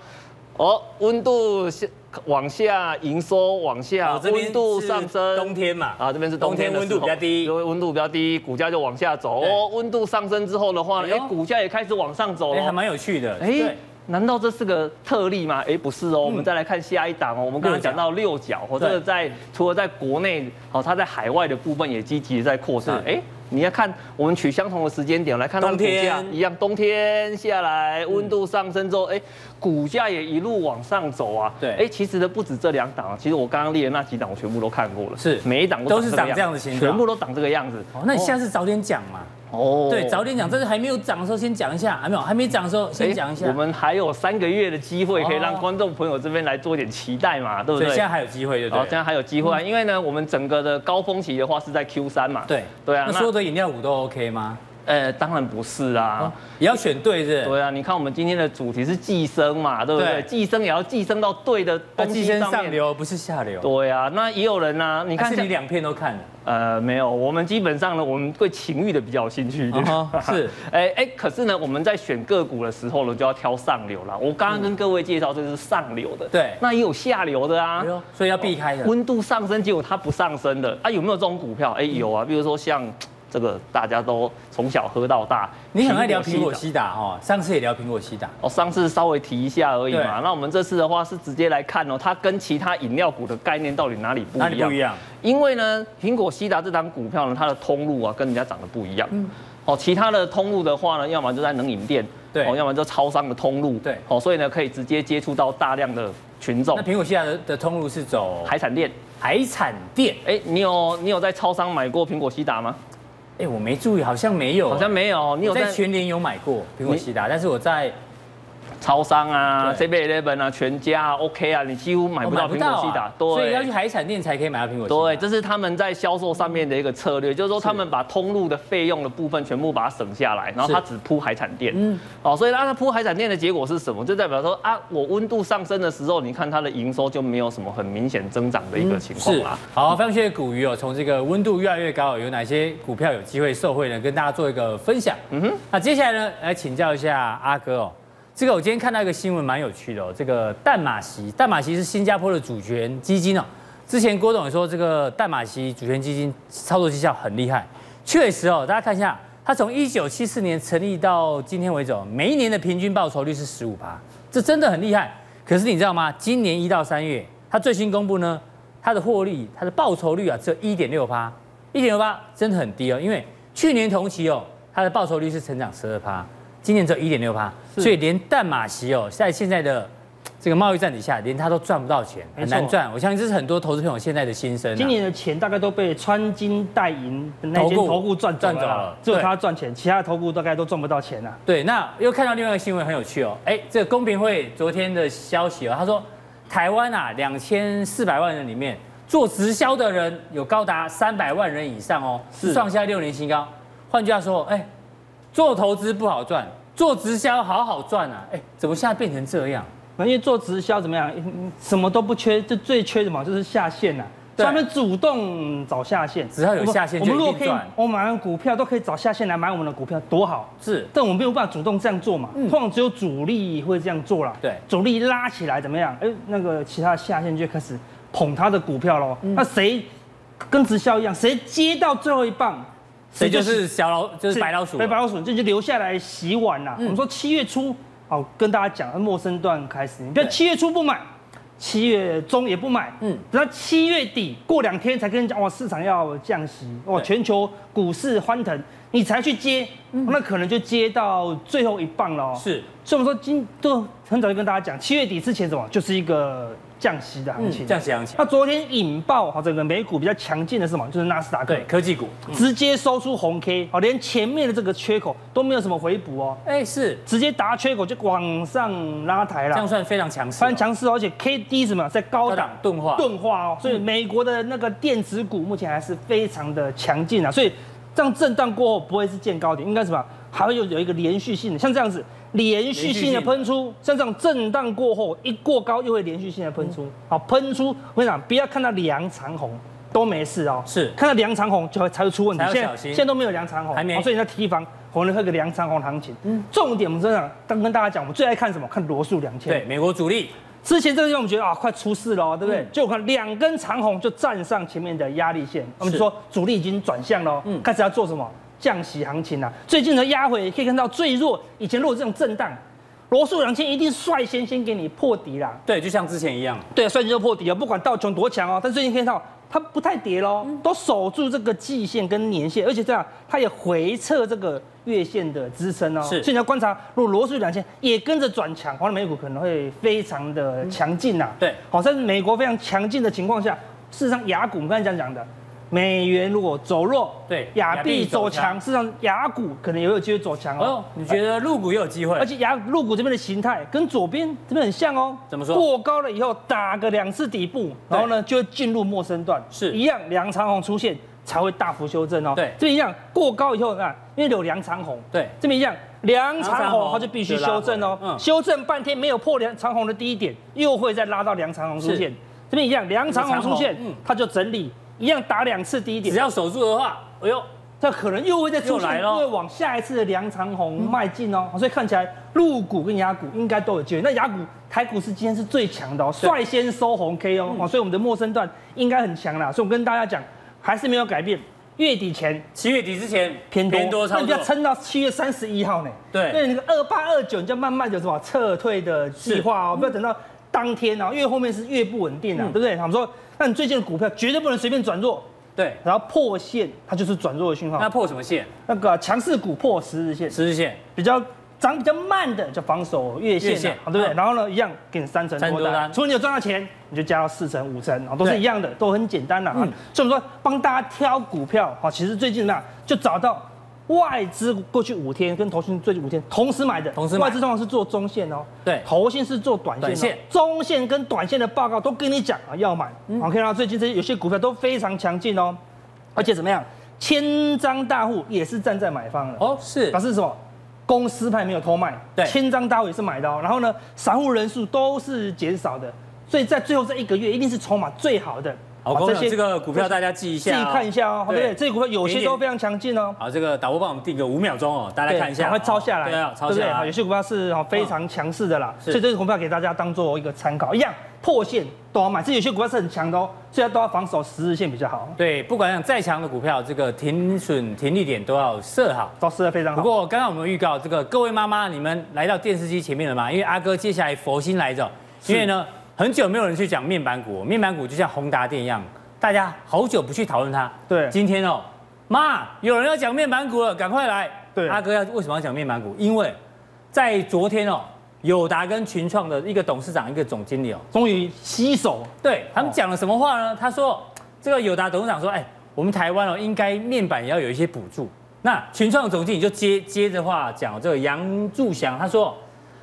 哦，温度下往下，营收往下，温度上升，冬天嘛，啊，这边是冬天，温度比较低，因为温度比较低，股价就往下走。哦，温度上升之后的话呢，哎，股价也开始往上走了，还蛮有趣的。哎，难道这是个特例吗？哎，不是哦，我们再来看下一档哦。我们刚刚讲到六角，或者在除了在国内，哦，它在海外的部分也积极在扩散。哎。你要看，我们取相同的时间点来看它的股价一样，冬天下来，温度上升之后，哎，股价也一路往上走啊。对，哎，其实呢不止这两档，其实我刚刚列的那几档我全部都看过了，是每一档都是长这样的形状，全部都长这个样子。哦，那你下次早点讲嘛。哦，对，早点讲，这是还没有涨的时候先讲一下，还没有，还没涨的时候先讲一下。我们还有三个月的机会，可以让观众朋友这边来做一点期待嘛，对不对？现在还有机会，对不对？现在还有机会啊，因为呢，我们整个的高峰期的话是在 Q 三嘛。对，对啊。那所有的饮料股都 OK 吗？呃，当然不是啊，也要选对是。对啊，你看我们今天的主题是寄生嘛，对不对？寄生也要寄生到对的东西上面。上流不是下流。对啊，那也有人呢，你看你两片都看了。呃，没有，我们基本上呢，我们对情欲的比较有兴趣一点。是，哎哎，可是呢，我们在选个股的时候呢，就要挑上流了。我刚刚跟各位介绍这是上流的，对，那也有下流的啊，所以要避开的。温度上升，结果它不上升的啊，有没有这种股票？哎，有啊，比如说像。这个大家都从小喝到大，你很爱聊苹果西打哦，上次也聊苹果西打哦，上次稍微提一下而已嘛。那我们这次的话是直接来看哦，它跟其他饮料股的概念到底哪里不一样？哪里不一样？因为呢，苹果西打这档股票呢，它的通路啊跟人家长得不一样。嗯。哦，其他的通路的话呢，要么就在冷饮店，对，哦，要么就超商的通路，对。哦，所以呢，可以直接接触到大量的群众。那苹果西打的的通路是走海产店？海产店？哎，你有你有在超商买过苹果西达吗？哎，我没注意，好像没有，好像没有。你有在全联有买过苹果西达，但是我在。超商啊，Seven Eleven 啊，全家啊，OK 啊，你几乎买不到苹果西打，对，所以要去海产店才可以买到苹果西打。对，这是他们在销售上面的一个策略，就是说他们把通路的费用的部分全部把它省下来，然后他只铺海产店。嗯，哦，所以让他铺海产店的结果是什么？就代表说啊，我温度上升的时候，你看它的营收就没有什么很明显增长的一个情况啦。好，非常谢谢古鱼哦，从这个温度越来越高，有哪些股票有机会受惠呢？跟大家做一个分享。嗯哼，那接下来呢，来请教一下阿哥哦。这个我今天看到一个新闻，蛮有趣的哦。这个淡马锡，淡马锡是新加坡的主权基金哦。之前郭董也说，这个淡马锡主权基金操作绩效很厉害。确实哦，大家看一下，它从一九七四年成立到今天为止，每一年的平均报酬率是十五趴，这真的很厉害。可是你知道吗？今年一到三月，它最新公布呢，它的获利，它的报酬率啊，只有一点六趴，一点六趴真的很低哦。因为去年同期哦，它的报酬率是成长十二趴。今年只有一点六趴，所以连淡马锡哦，在现在的这个贸易战底下，连他都赚不到钱，很难赚。我相信这是很多投资朋友现在的心声。今年的钱大概都被穿金戴银的那些投顾赚赚走了，只有他赚钱，其他的投顾大概都赚不到钱呐。对，那又看到另外一个新闻很有趣哦，哎，这个公平会昨天的消息哦，他说台湾啊两千四百万人里面做直销的人有高达三百万人以上哦，是创下六年新高。换句话说，哎。做投资不好赚，做直销好好赚啊！哎，怎么现在变成这样？因为做直销怎么样？什么都不缺，就最缺什么？就是下线呐、啊。他们主动找下线，只要有下线。我们如果可以，我买完股票都可以找下线来买我们的股票，多好！是，但我们没有办法主动这样做嘛。嗯。通常只有主力会这样做啦。对。主力拉起来怎么样？哎，那个其他下线就开始捧他的股票喽。嗯、那谁跟直销一样？谁接到最后一棒？所以就是小老，就是白老鼠，白白老鼠，这就留下来洗碗啦。嗯、我们说七月初，好跟大家讲，陌生段开始，你不要七月初不买，七月中也不买，嗯，等到七月底过两天才跟你讲，哇，市场要降息，哇，全球股市欢腾，你才去接，嗯、那可能就接到最后一棒了。是，所以我们说今都很早就跟大家讲，七月底之前什么，就是一个。降息的行情，降息行情。那昨天引爆好，整个美股比较强劲的是什么？就是纳斯达克，对，科技股，直接收出红 K，好，连前面的这个缺口都没有什么回补哦。哎，是，直接打缺口就往上拉抬了，这样算非常强势，非常强势，而且 K D 什么在高档钝化，钝化哦。所以美国的那个电子股目前还是非常的强劲啊。所以这样震荡过后不会是见高点，应该什么？还会有有一个连续性的，像这样子。连续性的喷出，像这种震荡过后一过高，又会连续性的喷出。好，喷出，我跟你讲，不要看到两长红都没事哦。是，看到两长红就会才会出问题。现在现在都没有两长红，还没。所以你在提防，可能会个长红行情。嗯，重点我们真的刚跟大家讲，我们最爱看什么？看罗素两千。对，美国主力之前这个地方我们觉得啊，快出事了，对不对？就我看两根长红就站上前面的压力线，我们就说主力已经转向了，嗯，开始要做什么降息行情啊。最近的压回可以看到最弱，以前如果这种震荡，罗素两千一定率先先给你破底啦。对，就像之前一样，对，率先就破底了，不管道琼多强哦，但最近可以看到。它不太跌喽，都守住这个季线跟年线，而且这样它也回撤这个月线的支撑哦。是，所以你要观察，如果罗素两千也跟着转强，华南美股可能会非常的强劲呐。对，好，在美国非常强劲的情况下，事实上雅股我们刚才讲讲的。美元如果走弱，对，亚币走强，事实上亚股可能也有机会走强哦，哦。你觉得入股也有机会？而且亚入股这边的形态跟左边这边很像哦。怎么说？过高了以后打个两次底部，然后呢就会进入陌生段，是一样两长红出现才会大幅修正哦。对，这边一样过高以后啊，因为有两长红，对，这边一样梁长红，它就必须修正哦。嗯，修正半天没有破梁长红的低点，又会再拉到梁长红出现。这边一样梁长红出现，它就整理。一样打两次低点，只要守住的话，哎呦，这可能又会再出来了，会往下一次的梁长虹迈进哦。所以看起来陆股跟雅股应该都有机会。那雅股、台股是今天是最强的哦，率先收红 K 哦，所以我们的陌生段应该很强啦。所以我跟大家讲，还是没有改变。月底前，七月底之前偏多，偏多，那你要撑到七月三十一号呢？对，那个二八二九，你就慢慢有什么撤退的计划哦，不要等到当天哦，因为后面是越不稳定啊，对不对？他们说。那你最近的股票绝对不能随便转弱，对，然后破线它就是转弱的讯号。那破什么线？那个强势股破十日线，十日线比较涨比较慢的叫防守月线，对不对？然后呢，一样给你三成多单，除非你有赚到钱，你就加到四成、五成，都是一样的，都很简单的啊。所以我们说帮大家挑股票，好，其实最近呢就找到。外资过去五天跟投信最近五天同时买的，同时外资通常是做中线哦，对，投信是做短线，中线跟短线的报告都跟你讲啊要买，好，看到最近这些有些股票都非常强劲哦，而且怎么样，千张大户也是站在买方的。哦，是。表示什么？公司派没有偷卖，对，千张大户也是买的哦，然后呢，散户人数都是减少的，所以在最后这一个月一定是筹码最好的。好，这些这个股票大家记一下，自己看一下哦，对不对？这些股票有些都非常强劲哦。好，这个导播帮我们定个五秒钟哦，大家看一下，赶快抄下来，对啊，抄下来。有些股票是非常强势的啦，所以这个股票给大家当做一个参考。一样破线都要买，这有些股票是很强的哦，所以都要防守十日线比较好。对，不管讲再强的股票，这个停损停利点都要设好，都设的非常好。不过刚刚我们预告，这个各位妈妈，你们来到电视机前面了吗？因为阿哥接下来佛心来着，因为呢很久没有人去讲面板股，面板股就像宏达电一样。大家好久不去讨论它，对，今天哦，妈，有人要讲面板股了，赶快来。对，阿哥要为什么要讲面板股？因为在昨天哦，友达跟群创的一个董事长、一个总经理哦，终于携手，对他们讲了什么话呢？他说，这个友达董事长说，哎，我们台湾哦，应该面板也要有一些补助。那群创的总经理就接接着话讲，这个杨柱祥他说。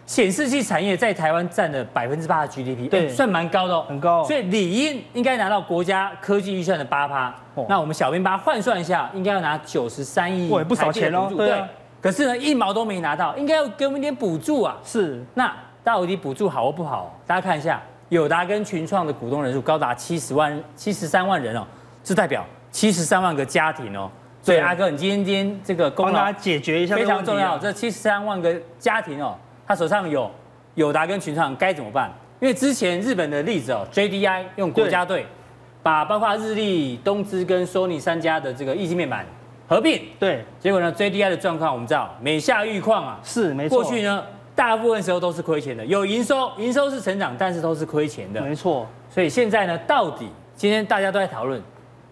显示器产业在台湾占了百分之八的 GDP，对，算蛮高的哦，很高。所以理应应该拿到国家科技预算的八趴。那我们小编把它换算一下，应该要拿九十三亿，对，不少钱哦。对。可是呢，一毛都没拿到，应该要给我们一点补助啊。是。那到底补助好或不好？大家看一下，友达跟群创的股东人数高达七十万、七十三万人哦，这代表七十三万个家庭哦。所以阿哥，你今天今天这个功劳帮大家解决一下，非常重要。这七十三万个家庭哦。他手上有友达跟群创该怎么办？因为之前日本的例子哦，JDI 用国家队把包括日立、东芝跟 Sony 三家的这个液晶面板合并，对，结果呢，JDI 的状况我们知道每下愈况啊，是没错。过去呢，大部分时候都是亏钱的，有营收，营收是成长，但是都是亏钱的，没错。所以现在呢，到底今天大家都在讨论，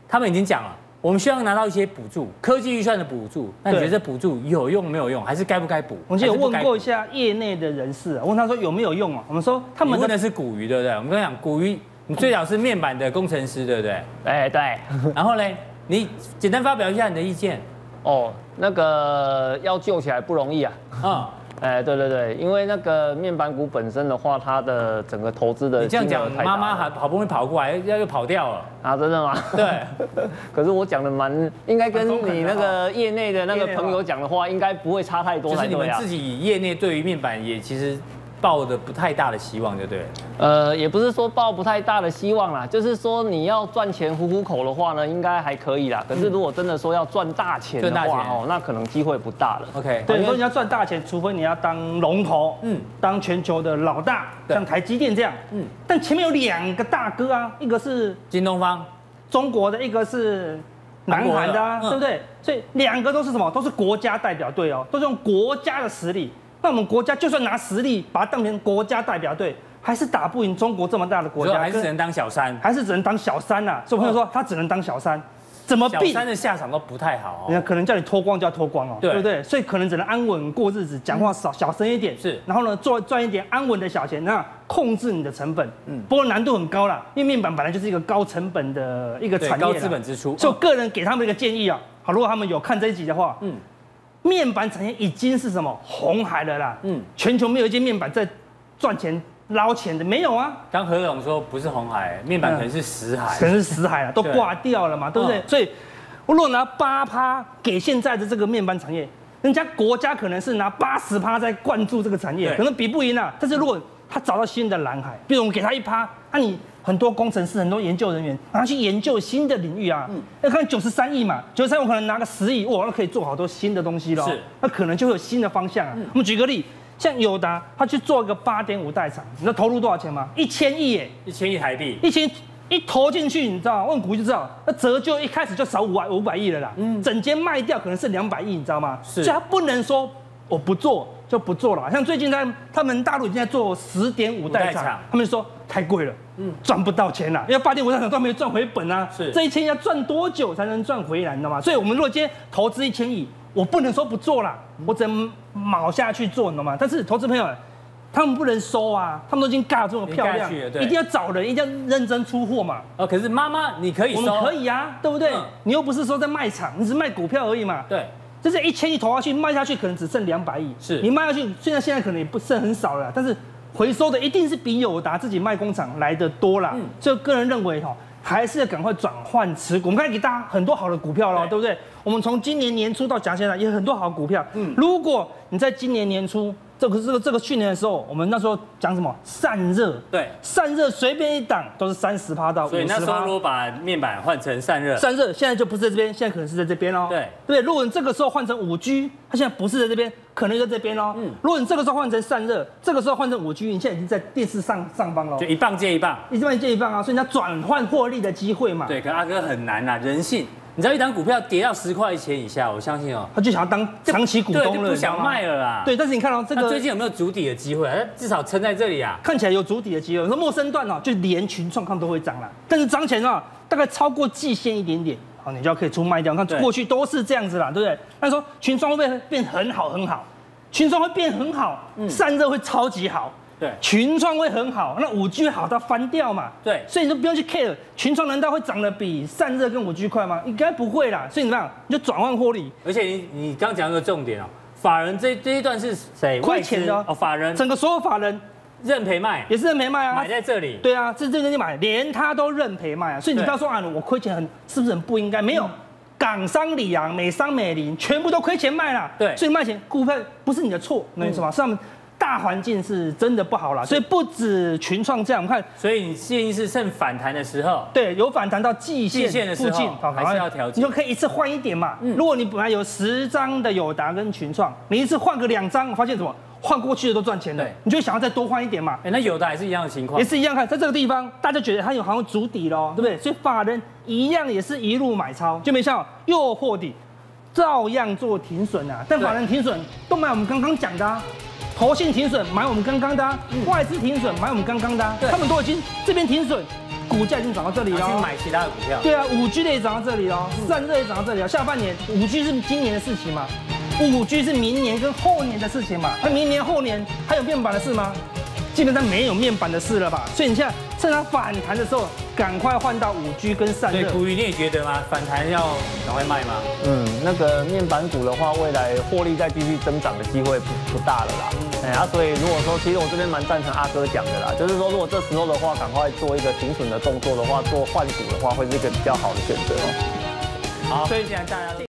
他们已经讲了。我们需要拿到一些补助，科技预算的补助。那你觉得这补助有用没有用，还是该不该补？我们就有问过一下业内的人士，问他说有没有用啊？我们说他们问的是股鱼，对不对？我们跟他讲股鱼，你最早是面板的工程师，对不对？哎，对。然后呢，你简单发表一下你的意见。哦，那个要救起来不容易啊。嗯。哎，对对对，因为那个面板股本身的话，它的整个投资的你这样讲，妈妈还好不容易跑过来，要又跑掉了啊？真的吗？对。可是我讲的蛮，应该跟你那个业内的那个朋友讲的话，应该不会差太多。就是你们自己业内对于面板也其实抱的不太大的希望，对不对？呃，也不是说抱不太大的希望啦，就是说你要赚钱糊糊口的话呢，应该还可以啦。可是如果真的说要赚大钱的话，哦，那可能机会不大了。OK，对，你说你要赚大钱，除非你要当龙头，嗯，当全球的老大，像台积电这样，嗯。但前面有两个大哥啊，一个是京东方，中国的，一个是。南韩的啊，对不对？所以两个都是什么？都是国家代表队哦，都是用国家的实力。那我们国家就算拿实力把它当成国家代表队，还是打不赢中国这么大的国家，还是只能当小三，还是只能当小三呐。所以我朋友说他只能当小三。怎么避？小三的下场都不太好，人家可能叫你脱光就要脱光哦，对不对？所以可能只能安稳过日子，讲话少小声一点，是。然后呢，做赚一点安稳的小钱，那控制你的成本。嗯。不过难度很高啦，因为面板本来就是一个高成本的一个产业，高资本支出。就个人给他们一个建议啊，好，如果他们有看这一集的话，嗯，面板产业已经是什么红海了啦，嗯，全球没有一间面板在赚钱。捞钱的没有啊？刚何总说不是红海，面板可能是死海，可能是死海了，都挂掉了嘛，对不对？所以，我如果拿八趴给现在的这个面板产业，人家国家可能是拿八十趴在灌注这个产业，可能比不赢啊。但是如果他找到新的蓝海，比如我们给他一趴，那你很多工程师、很多研究人员，拿去研究新的领域啊，嗯要看九十三亿嘛，九十三亿我可能拿个十亿，哇，那可以做好多新的东西了。是，那可能就会有新的方向啊。我们举个例。像友达，他去做一个八点五代厂，你知道投入多少钱吗？一千亿耶！一千亿台币，一千一投进去，你知道吗？问股就知道，那折旧一开始就少五百五百亿了啦。嗯，整间卖掉可能是两百亿，你知道吗？是，所以他不能说我不做就不做了。像最近在他们大陆已经在做十点五代厂，他们说太贵了，嗯，赚不到钱了，因为八点五代厂都没有赚回本啊。是，这一千要赚多久才能赚回来，你知道吗？所以我们如果今天投资一千亿。我不能说不做了，我只能卯下去做，你知道吗？但是投资朋友，他们不能收啊，他们都已经尬这么漂亮，一定要找人，一定要认真出货嘛。哦，可是妈妈你可以收，我们可以啊，对不对？嗯、你又不是说在卖场，你只是卖股票而已嘛。对，就是一千亿投下去，卖下去可能只剩两百亿。是，你卖下去，虽然现在可能也不剩很少了，但是回收的一定是比友达自己卖工厂来的多啦。嗯，所以个人认为哈。还是要赶快转换持股。我们刚才给大家很多好的股票了，对不对？我们从今年年初到讲现在，也有很多好的股票。嗯，如果你在今年年初。这个这个这个去年的时候，我们那时候讲什么散热？对，散热随便一档都是三十趴到五十趴。所以那时候如果把面板换成散热，散热现在就不是在这边，现在可能是在这边哦。对对，如果你这个时候换成五 G，它现在不是在这边，可能就在这边哦。嗯，如果你这个时候换成散热，这个时候换成五 G，你现在已经在电视上上方了。就一棒接一棒，一棒接一棒啊！所以你要转换获利的机会嘛。对，可阿哥很难呐，人性。你知道一档股票跌到十块钱以下，我相信哦，他就想要当长期股东了，就不想卖了啦。对，但是你看到这个最近有没有筑底的机会？至少撑在这里啊，看起来有筑底的机会。说陌生段哦，就连群创看都会涨了，但是涨钱啊，大概超过季线一点点，好，你就要可以出卖掉。看过去都是这样子啦，对不对？他说群创会不会变很好很好？群创会变很好，散热会超级好。对，群创会很好，那五 G 好到翻掉嘛？对，所以你就不用去 care 群创难道会涨得比散热跟五 G 快吗？应该不会啦。所以你怎么样？你就转换获利。而且你你刚讲一个重点哦，法人这这一段是谁亏钱的哦？法人整个所有法人认赔卖，也是认赔卖啊，买在这里。对啊，这这边就买，连他都认赔卖啊。所以你不要说啊，我亏钱很是不是很不应该？没有，港商里昂、美商美林全部都亏钱卖了。对，所以卖钱股票不是你的错，那什么是他们。大环境是真的不好了，所以不止群创这样，我们看，所以你建议是趁反弹的时候，对，有反弹到季线的附近，还是要调整，你就可以一次换一点嘛。如果你本来有十张的友达跟群创，你一次换个两张，我发现什么？换过去的都赚钱的，你就想要再多换一点嘛。哎，那友达也是一样的情况，也是一样看，在这个地方，大家觉得它有好像足底咯，对不对？所以法人一样也是一路买超，就没像又破底，照样做停损啊。但法人停损都买我们刚刚讲的啊。投信停损买我们刚刚的、外资停损买我们刚刚的、啊，他们都已经这边停损，股价已经涨到这里了。去买其他的股票。对啊，五 G 的也涨到这里了，散热也涨到这里了。下半年五 G 是今年的事情嘛？五 G 是明年跟后年的事情嘛？那明年后年还有变板的事吗？基本上没有面板的事了吧，所以你现在趁它反弹的时候，赶快换到五 G 跟散热。对，你也觉得吗？反弹要赶快卖吗？嗯，那个面板股的话，未来获利再继续增长的机会不不大了啦。哎、嗯，啊，所以如果说，其实我这边蛮赞成阿哥讲的啦，就是说，如果这时候的话，赶快做一个停损的动作的话，做换股的话，会是一个比较好的选择哦。好，所以现在大家。